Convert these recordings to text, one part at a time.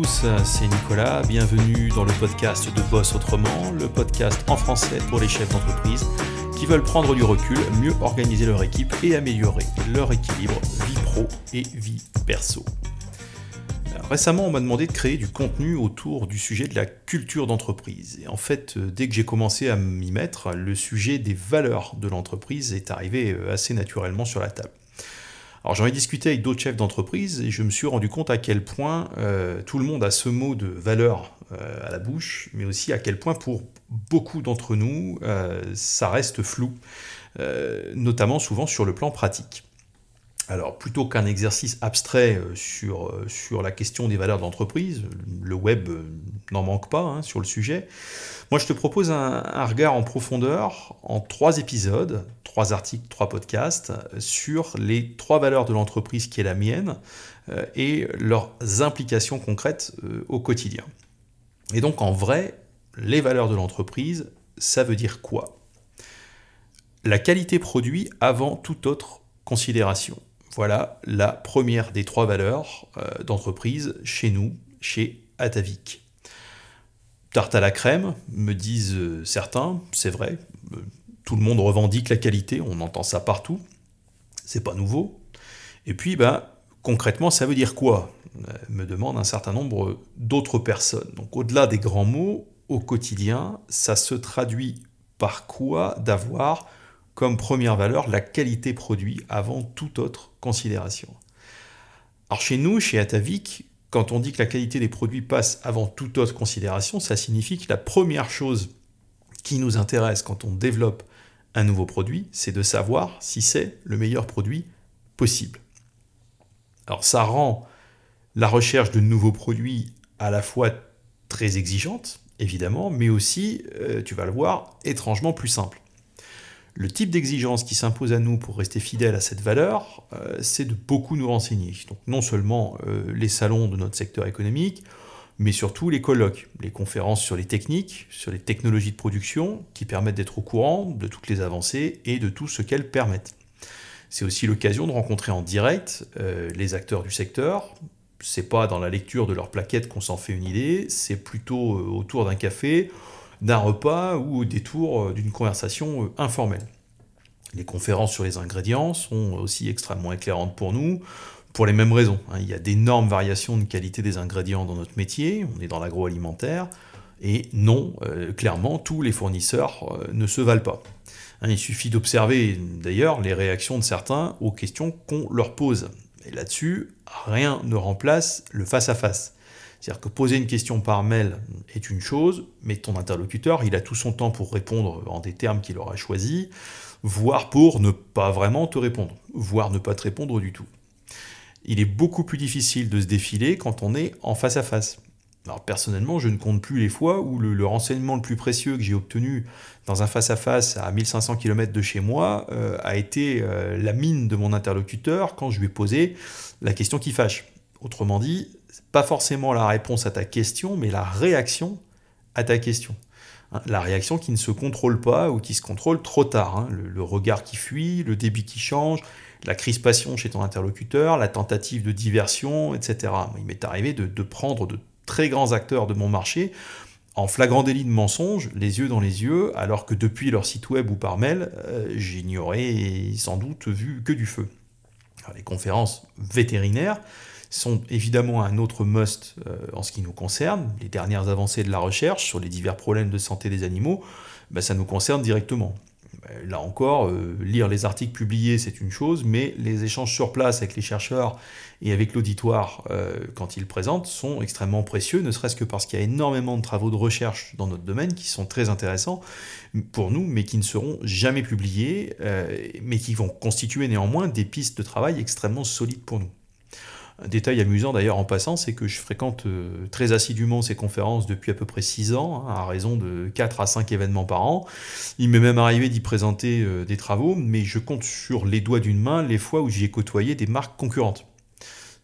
tous, c'est Nicolas, bienvenue dans le podcast de Boss Autrement, le podcast en français pour les chefs d'entreprise qui veulent prendre du recul, mieux organiser leur équipe et améliorer leur équilibre vie pro et vie perso. Récemment, on m'a demandé de créer du contenu autour du sujet de la culture d'entreprise. Et en fait, dès que j'ai commencé à m'y mettre, le sujet des valeurs de l'entreprise est arrivé assez naturellement sur la table. Alors j'en ai discuté avec d'autres chefs d'entreprise et je me suis rendu compte à quel point euh, tout le monde a ce mot de valeur euh, à la bouche, mais aussi à quel point pour beaucoup d'entre nous, euh, ça reste flou, notamment souvent sur le plan pratique. Alors, plutôt qu'un exercice abstrait sur, sur la question des valeurs d'entreprise, le web n'en manque pas hein, sur le sujet, moi je te propose un, regard en profondeur en trois épisodes, trois articles, trois podcasts, sur les trois valeurs de l'entreprise qui est la mienne euh, et leurs implications concrètes euh, au quotidien. Et donc en vrai, les valeurs de l'entreprise, ça veut dire quoi? La qualité produit avant toute autre considération. Voilà la première des trois valeurs euh, d'entreprise chez nous, chez Atavik. Tarte à la crème, me disent euh, certains, c'est vrai, euh, tout le monde revendique la qualité, on entend ça partout, c'est pas nouveau. Et puis, bah, concrètement, ça veut dire quoi? Me demandent un certain nombre d'autres personnes. Donc, au-delà des grands mots, au quotidien, ça se traduit par quoi? D'avoir comme première valeur la qualité produit avant toute autre considération. Alors chez nous, chez Atavik, quand on dit que la qualité des produits passe avant toute autre considération, ça signifie que la première chose qui nous intéresse quand on développe un nouveau produit, c'est de savoir si c'est le meilleur produit possible. Alors ça rend la recherche de nouveaux produits à la fois très exigeante, évidemment, mais aussi, euh, tu vas le voir, étrangement plus simple. Le type d'exigence qui s'impose à nous pour rester fidèle à cette valeur, euh, c'est de beaucoup nous renseigner. Donc non seulement euh, les salons de notre secteur économique, mais surtout les colloques, les conférences sur les techniques, sur les technologies de production, qui permettent d'être au courant de toutes les avancées et de tout ce qu'elles permettent. C'est aussi l'occasion de rencontrer en direct euh, les acteurs du secteur. C'est pas dans la lecture de leurs plaquettes qu'on s'en fait une idée, c'est plutôt autour d'un café d'un repas ou au détour euh, d'une conversation euh, informelle. Les conférences sur les ingrédients sont aussi extrêmement éclairantes pour nous, pour les mêmes raisons. Hein. Il y a d'énormes variations de qualité des ingrédients dans notre métier, on est dans l'agroalimentaire, et non, euh, clairement, tous les fournisseurs ne se valent pas. Hein, il suffit d'observer d'ailleurs les réactions de certains aux questions qu'on leur pose. Et là-dessus, rien ne remplace le face-à-face. C'est-à-dire que poser une question par mail est une chose, mais ton interlocuteur, il a tout son temps pour répondre en des termes qu'il aura choisis, voire pour ne pas vraiment te répondre, voire ne pas te répondre du tout. Il est beaucoup plus difficile de se défiler quand on est en face à face. Alors personnellement, je ne compte plus les fois où le, renseignement le plus précieux que j'ai obtenu dans un face-à-face -à, 1500 km de chez moi euh, a été euh, la mine de mon interlocuteur quand je lui ai posé la question qui fâche. Autrement dit, pas forcément la réponse à ta question, mais la réaction à ta question. Hein, la réaction qui ne se contrôle pas ou qui se contrôle trop tard. Hein. Le, regard qui fuit, le débit qui change, la crispation chez ton interlocuteur, la tentative de diversion, etc. Il m'est arrivé de, prendre de très grands acteurs de mon marché en flagrant délit de mensonge, les yeux dans les yeux, alors que depuis leur site web ou par mail, euh, j'ignorais sans doute vu que du feu. les conférences vétérinaires, sont évidemment un autre must euh, en ce qui nous concerne. Les dernières avancées de la recherche sur les divers problèmes de santé des animaux, ben, ça nous concerne directement. Ben, là encore, euh, lire les articles publiés, c'est une chose, mais les échanges sur place avec les chercheurs et avec l'auditoire, euh, quand ils présentent, sont extrêmement précieux, ne serait-ce que parce qu'il y a énormément de travaux de recherche dans notre domaine qui sont très intéressants pour nous, mais qui ne seront jamais publiés, mais qui vont constituer néanmoins des pistes de travail extrêmement solides pour nous. Un détail amusant d'ailleurs en passant, c'est que je fréquente euh, très assidûment ces conférences depuis à peu près 6 ans, hein, à raison de 4 à 5 événements par an. Il m'est même arrivé d'y présenter euh, des travaux, mais je compte sur les doigts d'une main les fois où j'y ai côtoyé des marques concurrentes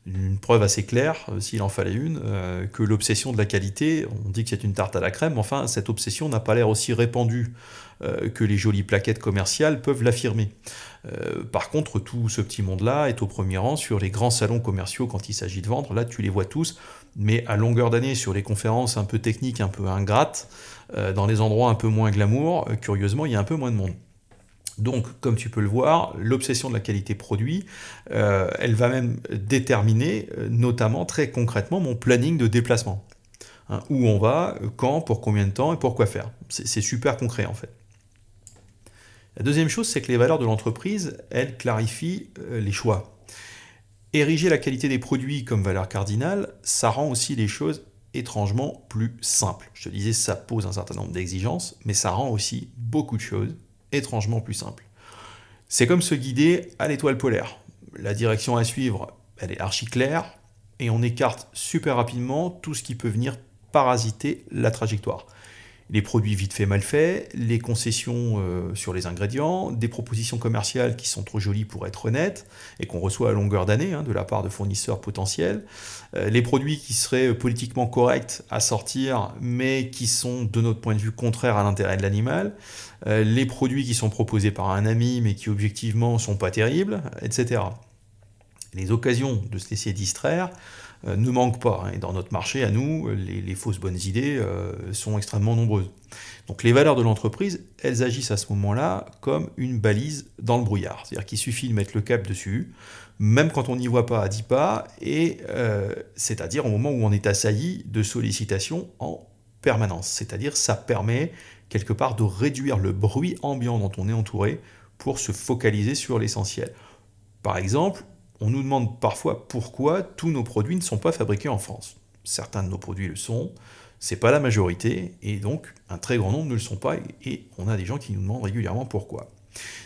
une preuve assez claire, euh, s'il en fallait une, euh, que l'obsession de la qualité, on dit que c'est une tarte à la crème, enfin cette obsession n'a pas l'air aussi répandue euh, que les jolies plaquettes commerciales peuvent l'affirmer. par contre, tout ce petit monde-là est au premier rang sur les grands salons commerciaux quand il s'agit de vendre. Là, tu les vois tous, mais à longueur d'année sur les conférences un peu techniques, un peu ingrates, dans les endroits un peu moins glamour, curieusement, il y a un peu moins de monde. Donc, comme tu peux le voir, l'obsession de la qualité produit, euh, elle va même déterminer, notamment très concrètement, mon planning de déplacement. Hein, où on va, quand, pour combien de temps et pour quoi faire. C'est super concret en fait. La deuxième chose, c'est que les valeurs de l'entreprise, elles clarifient les choix. Ériger la qualité des produits comme valeur cardinale, ça rend aussi les choses étrangement plus simples. Je te disais, ça pose un certain nombre d'exigences, mais ça rend aussi beaucoup de choses étrangement plus simples. C'est comme se guider à l'étoile polaire. La direction à suivre, elle est archi claire, et on écarte super rapidement tout ce qui peut venir parasiter la trajectoire les produits vite faits mal faits, les concessions euh, sur les ingrédients, des propositions commerciales qui sont trop jolies pour être honnêtes et qu'on reçoit à longueur d'année hein, de la part de fournisseurs potentiels, euh, les produits qui seraient politiquement corrects à sortir mais qui sont de notre point de vue contraires à l'intérêt de l'animal, euh, les produits qui sont proposés par un ami mais qui objectivement sont pas terribles, etc. Les occasions de se laisser distraire ne manque pas. Hein. Et dans notre marché, à nous, les, fausses bonnes idées euh, sont extrêmement nombreuses. Donc les valeurs de l'entreprise, elles agissent à ce moment-là comme une balise dans le brouillard. C'est-à-dire qu'il suffit de mettre le cap dessus, même quand on n'y voit pas à 10 pas, et euh, c'est-à-dire au moment où on est assailli de sollicitations en permanence. C'est-à-dire ça permet quelque part de réduire le bruit ambiant dont on est entouré pour se focaliser sur l'essentiel. Par exemple, on nous demande parfois pourquoi tous nos produits ne sont pas fabriqués en France. Certains de nos produits le sont, c'est pas la majorité, et donc un très grand nombre ne le sont pas, et on a des gens qui nous demandent régulièrement pourquoi.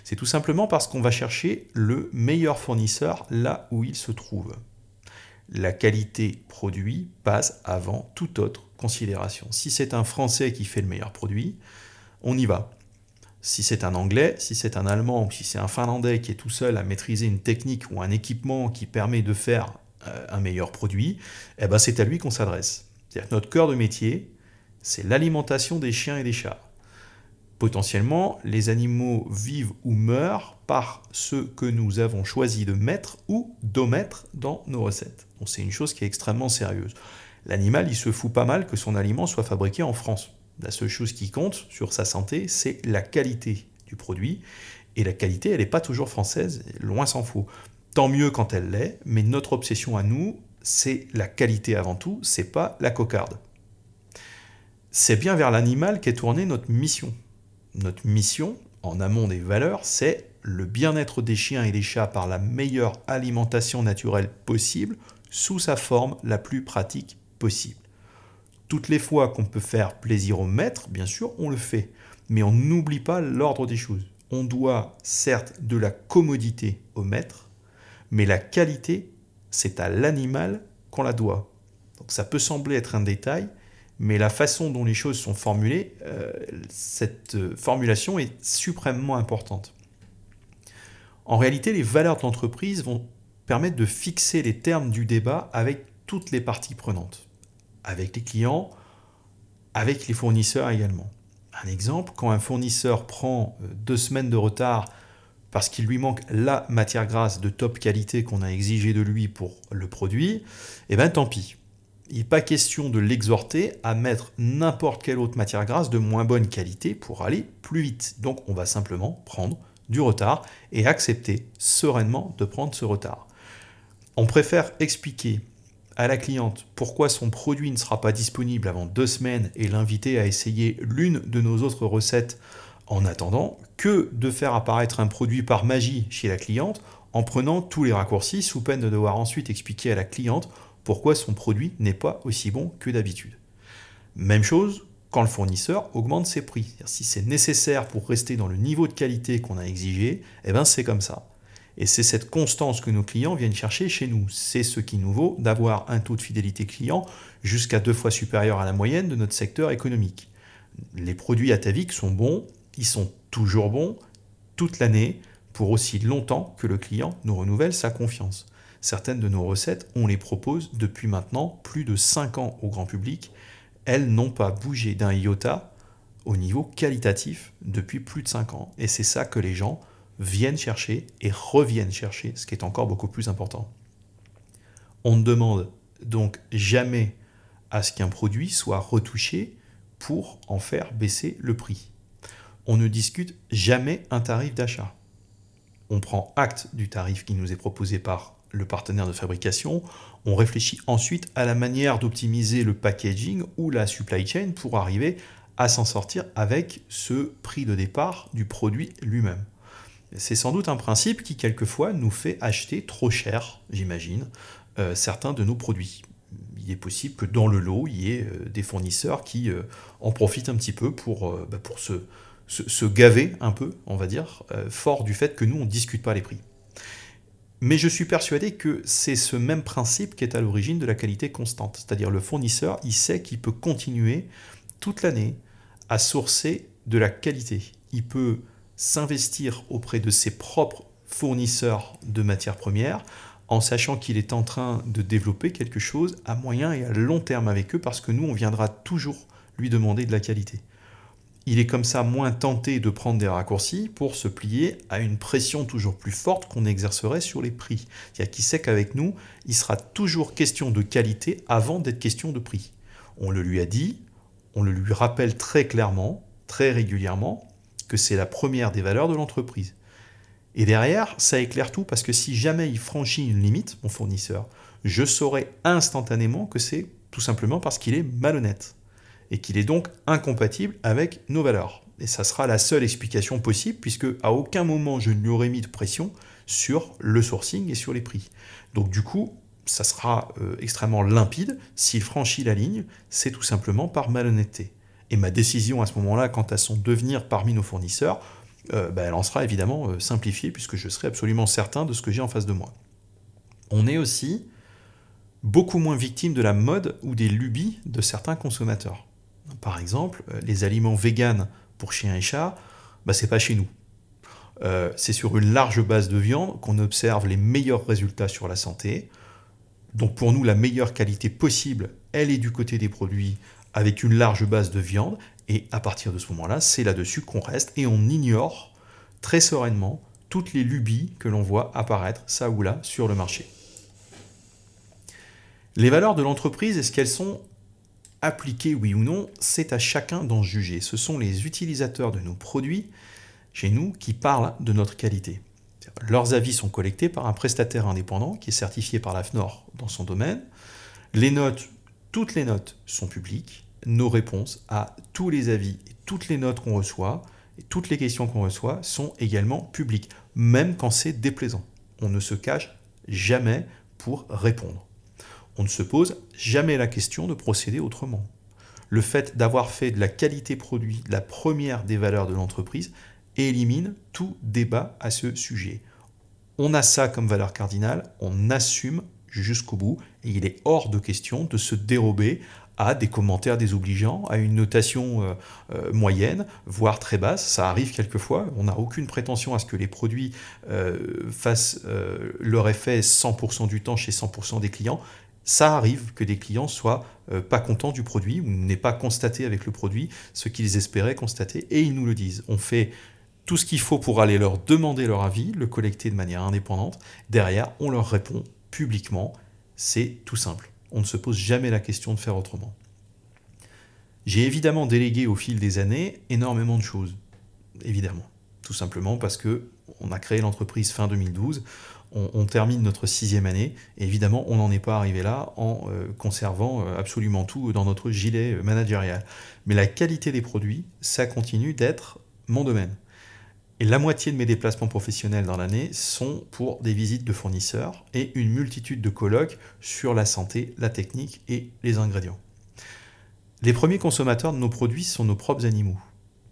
C'est tout simplement parce qu'on va chercher le meilleur fournisseur là où il se trouve. La qualité produit passe avant toute autre considération. Si c'est un Français qui fait le meilleur produit, on y va si c'est un Anglais, si c'est un Allemand ou si c'est un Finlandais qui est tout seul à maîtriser une technique ou un équipement qui permet de faire euh, un meilleur produit, eh ben c'est à lui qu'on s'adresse. C'est-à-dire notre cœur de métier, c'est l'alimentation des chiens et des chats. Potentiellement, les animaux vivent ou meurent par ce que nous avons choisi de mettre ou d'omettre dans nos recettes. Donc c'est une chose qui est extrêmement sérieuse. L'animal, il se fout pas mal que son aliment soit fabriqué en France. La seule chose qui compte sur sa santé, c'est la qualité du produit. Et la qualité, elle n'est pas toujours française, loin s'en faut. Tant mieux quand elle l'est, mais notre obsession à nous, c'est la qualité avant tout, c'est pas la cocarde. C'est bien vers l'animal qu'est tournée notre mission. Notre mission, en amont des valeurs, c'est le bien-être des chiens et des chats par la meilleure alimentation naturelle possible, sous sa forme la plus pratique possible. Toutes les fois qu'on peut faire plaisir au maître, bien sûr, on le fait. Mais on n'oublie pas l'ordre des choses. On doit certes de la commodité au maître, mais la qualité, c'est à l'animal qu'on la doit. Donc ça peut sembler être un détail, mais la façon dont les choses sont formulées, euh, cette euh, formulation est suprêmement importante. En réalité, les valeurs de l'entreprise vont permettre de fixer les termes du débat avec toutes les parties prenantes avec les clients, avec les fournisseurs également. Un exemple, quand un fournisseur prend euh, deux semaines de retard parce qu'il lui manque la matière grasse de top qualité qu'on a exigé de lui pour le produit, eh bien tant pis. Il n'est pas question de l'exhorter à mettre n'importe quelle autre matière grasse de moins bonne qualité pour aller plus vite. Donc on va simplement prendre du retard et accepter sereinement de prendre ce retard. On préfère expliquer la cliente pourquoi son produit ne sera pas disponible avant deux semaines et l'inviter à essayer l'une de nos autres recettes en attendant que de faire apparaître un produit par magie chez la cliente en prenant tous les raccourcis sous peine de devoir ensuite expliquer à la cliente pourquoi son produit n'est pas aussi bon que d'habitude. Même chose quand le fournisseur augmente ses prix. Si c'est nécessaire pour rester dans le niveau de qualité qu'on a exigé, eh ben c'est comme ça. Et c'est cette constance que nos clients viennent chercher chez nous. C'est ce qui nous vaut d'avoir un taux de fidélité client jusqu'à deux fois supérieur à la moyenne de notre secteur économique. Les produits ataviques sont bons, ils sont toujours bons toute l'année pour aussi longtemps que le client nous renouvelle sa confiance. Certaines de nos recettes, on les propose depuis maintenant plus de 5 ans au grand public. Elles n'ont pas bougé d'un iota au niveau qualitatif depuis plus de 5 ans. Et c'est ça que les gens viennent chercher et reviennent chercher, ce qui est encore beaucoup plus important. On ne demande donc jamais à ce qu'un produit soit retouché pour en faire baisser le prix. On ne discute jamais un tarif d'achat. On prend acte du tarif qui nous est proposé par le partenaire de fabrication. On réfléchit ensuite à la manière d'optimiser le packaging ou la supply chain pour arriver à s'en sortir avec ce prix de départ du produit lui-même. C'est sans doute un principe qui quelquefois nous fait acheter trop cher, j'imagine, euh, certains de nos produits. Il est possible que dans le lot, il y ait euh, des fournisseurs qui euh, en profitent un petit peu pour, bah, se, gaver un peu, on va dire, fort du fait que nous, on ne discute pas les prix. Mais je suis persuadé que c'est ce même principe qui est à l'origine de la qualité constante. C'est-à-dire le fournisseur, il sait qu'il peut continuer toute l'année à sourcer de la qualité. Il peut s'investir auprès de ses propres fournisseurs de matières premières en sachant qu'il est en train de développer quelque chose à moyen et à long terme avec eux parce que nous, on viendra toujours lui demander de la qualité. Il est comme ça moins tenté de prendre des raccourcis pour se plier à une pression toujours plus forte qu'on exercerait sur les prix. C'est-à-dire qu'il sait qu'avec nous, il sera toujours question de qualité avant d'être question de prix. On le lui a dit, on le lui rappelle très clairement, très régulièrement, que c'est la première des valeurs de l'entreprise. Et derrière, ça éclaire tout parce que si jamais il franchit une limite, mon fournisseur, je saurai instantanément que c'est tout simplement parce qu'il est malhonnête et qu'il est donc incompatible avec nos valeurs. Et ça sera la seule explication possible puisque à aucun moment je ne lui aurai mis de pression sur le sourcing et sur les prix. Donc du coup, ça sera euh, extrêmement limpide. S'il franchit la ligne, c'est tout simplement par malhonnêteté. Et ma décision à ce moment-là, quant à son devenir parmi nos fournisseurs, euh, bah, elle en sera évidemment euh, simplifiée puisque je serai absolument certain de ce que j'ai en face de moi. On est aussi beaucoup moins victime de la mode ou des lubies de certains consommateurs. Par exemple, les aliments véganes pour chiens et chats, bah, c'est pas chez nous. c'est sur une large base de viande qu'on observe les meilleurs résultats sur la santé. Donc pour nous, la meilleure qualité possible, elle est du côté des produits avec une large base de viande. Et à partir de ce moment-là, c'est là-dessus qu'on reste et on ignore très sereinement toutes les lubies que l'on voit apparaître ça ou là sur le marché. Les valeurs de l'entreprise, est-ce qu'elles sont appliquées, oui ou non? C'est à chacun d'en juger. Ce sont les utilisateurs de nos produits chez nous qui parlent de notre qualité. Leurs avis sont collectés par un prestataire indépendant qui est certifié par l'AFNOR dans son domaine. Les notes, toutes les notes sont publiques. Nos réponses à tous les avis et toutes les notes qu'on reçoit et toutes les questions qu'on reçoit sont également publiques, même quand c'est déplaisant. On ne se cache jamais pour répondre. On ne se pose jamais la question de procéder autrement. Le fait d'avoir fait de la qualité produit la première des valeurs de l'entreprise élimine tout débat à ce sujet. On a ça comme valeur cardinale, on assume jusqu'au bout, et il est hors de question de se dérober à des commentaires désobligeants, à une notation euh, euh, moyenne, voire très basse. Ça arrive quelquefois. On n'a aucune prétention à ce que les produits euh, fassent leur effet 100% du temps chez 100% des clients. Ça arrive que des clients soient pas contents du produit ou n'aient pas constaté avec le produit ce qu'ils espéraient constater et ils nous le disent. On fait tout ce qu'il faut pour aller leur demander leur avis, le collecter de manière indépendante. Derrière, on leur répond publiquement. C'est tout simple. On ne se pose jamais la question de faire autrement. J'ai évidemment délégué au fil des années énormément de choses. Évidemment. Tout simplement parce que on a créé l'entreprise fin 2012. On, termine notre sixième année. Et évidemment, on n'en est pas arrivé là en euh, conservant euh, absolument tout dans notre gilet euh, managérial. Mais la qualité des produits, ça continue d'être mon domaine. Et la moitié de mes déplacements professionnels dans l'année sont pour des visites de fournisseurs et une multitude de colloques sur la santé, la technique et les ingrédients. Les premiers consommateurs de nos produits sont nos propres animaux.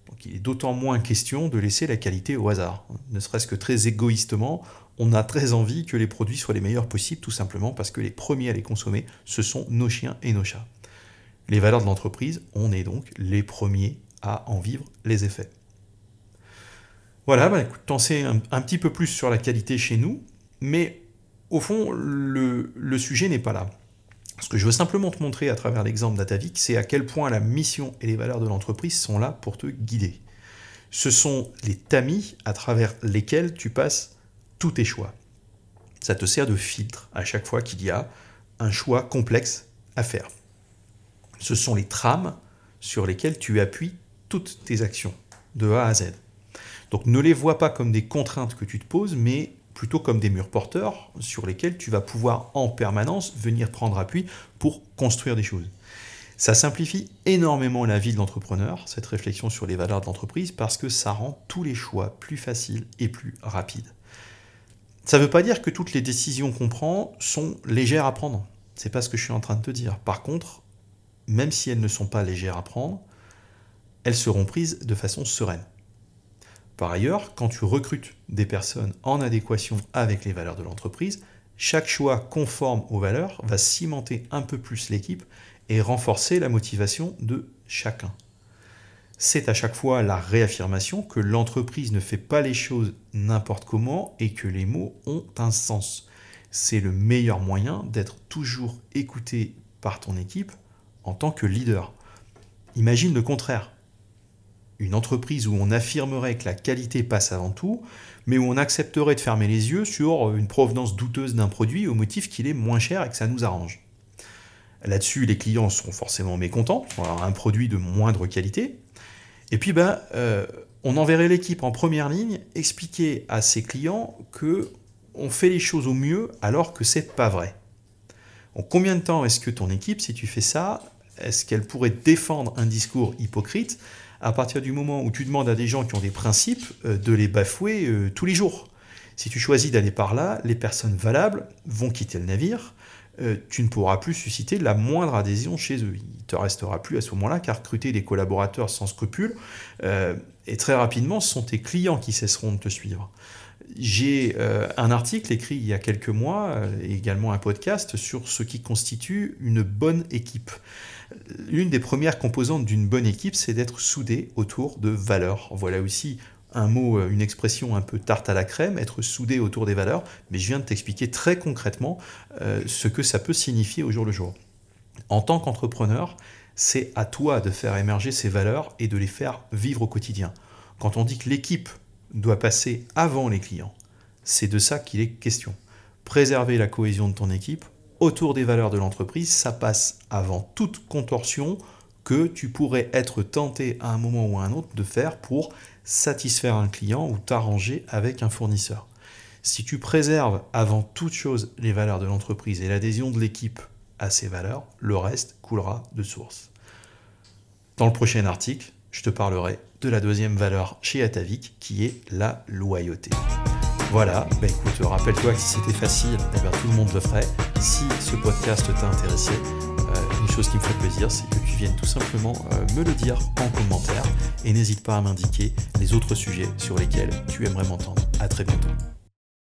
Donc il est d'autant moins question de laisser la qualité au hasard. Ne serait-ce que très égoïstement, on a très envie que les produits soient les meilleurs possibles, tout simplement parce que les premiers à les consommer, ce sont nos chiens et nos chats. Les valeurs de l'entreprise, on est donc les premiers à en vivre les effets. Voilà, bah, écoute, t'en sais un, petit peu plus sur la qualité chez nous, mais au fond, le, sujet n'est pas là. Ce que je veux simplement te montrer à travers l'exemple d'Atavik, c'est à quel point la mission et les valeurs de l'entreprise sont là pour te guider. Ce sont les tamis à travers lesquels tu passes tous tes choix. Ça te sert de filtre à chaque fois qu'il y a un choix complexe à faire. Ce sont les trames sur lesquelles tu appuies toutes tes actions, de A à Z. Donc ne les vois pas comme des contraintes que tu te poses, mais plutôt comme des murs porteurs sur lesquels tu vas pouvoir en permanence venir prendre appui pour construire des choses. Ça simplifie énormément la vie de l'entrepreneur, cette réflexion sur les valeurs de l'entreprise, parce que ça rend tous les choix plus faciles et plus rapides. Ça ne veut pas dire que toutes les décisions qu'on prend sont légères à prendre. C'est pas ce que je suis en train de te dire. Par contre, même si elles ne sont pas légères à prendre, elles seront prises de façon sereine. Par ailleurs, quand tu recrutes des personnes en adéquation avec les valeurs de l'entreprise, chaque choix conforme aux valeurs va cimenter un peu plus l'équipe et renforcer la motivation de chacun. C'est à chaque fois la réaffirmation que l'entreprise ne fait pas les choses n'importe comment et que les mots ont un sens. C'est le meilleur moyen d'être toujours écouté par ton équipe en tant que leader. Imagine le contraire. Une entreprise où on affirmerait que la qualité passe avant tout, mais où on accepterait de fermer les yeux sur une provenance douteuse d'un produit au motif qu'il est moins cher et que ça nous arrange. Là-dessus, les clients seront forcément mécontents, un produit de moindre qualité. Et puis, ben, on enverrait l'équipe en première ligne expliquer à ses clients que on fait les choses au mieux alors que c'est pas vrai. combien de temps est-ce que ton équipe, si tu fais ça, est-ce qu'elle pourrait défendre un discours hypocrite à partir du moment où tu demandes à des gens qui ont des principes euh, de les bafouer euh, tous les jours Si tu choisis d'aller par là, les personnes valables vont quitter le navire euh, tu ne pourras plus susciter la moindre adhésion chez eux. Il te restera plus à ce moment-là qu'à recruter des collaborateurs sans scrupules. Et très rapidement, ce sont tes clients qui cesseront de te suivre. J'ai un article écrit il y a quelques mois, et également un podcast, sur ce qui constitue une bonne équipe. L'une des premières composantes d'une bonne équipe, c'est d'être soudé autour de valeurs. Voilà aussi un mot, euh, une expression un peu tarte à la crème, être soudé autour des valeurs, mais je viens de t'expliquer très concrètement euh, ce que ça peut signifier au jour le jour. En tant qu'entrepreneur, c'est à toi de faire émerger ces valeurs et de les faire vivre au quotidien. Quand on dit que l'équipe doit passer avant les clients, c'est de ça qu'il est question. Préserver la cohésion de ton équipe autour des valeurs de l'entreprise, ça passe avant toute contorsion que tu pourrais être tenté à un moment ou à un autre de faire pour satisfaire un client ou t'arranger avec un fournisseur. Si tu préserves avant toute chose les valeurs de l'entreprise et l'adhésion de l'équipe à ces valeurs, le reste coulera de source. Dans le prochain article, je te parlerai de la deuxième valeur chez Atavik qui est la loyauté. Voilà, bah écoute, rappelle-toi que si c'était facile, eh bien, tout le monde le ferait. Si ce podcast t'a intéressé, une chose qui me ferait plaisir, c'est que tu viennes tout simplement euh, me le dire en commentaire et n'hésite pas à m'indiquer les autres sujets sur lesquels tu aimerais m'entendre. À très bientôt.